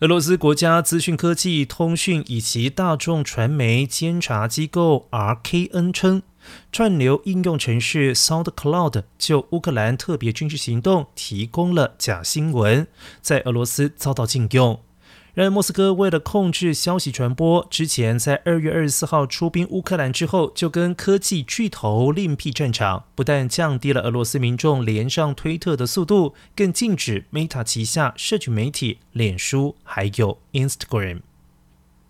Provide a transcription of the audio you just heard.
俄罗斯国家资讯科技、通讯以及大众传媒监察机构 RKN 称，串流应用程序 SoundCloud 就乌克兰特别军事行动提供了假新闻，在俄罗斯遭到禁用。然而，莫斯科为了控制消息传播，之前在二月二十四号出兵乌克兰之后，就跟科技巨头另辟战场，不但降低了俄罗斯民众连上推特的速度，更禁止 Meta 旗下社群媒体脸书还有 Instagram。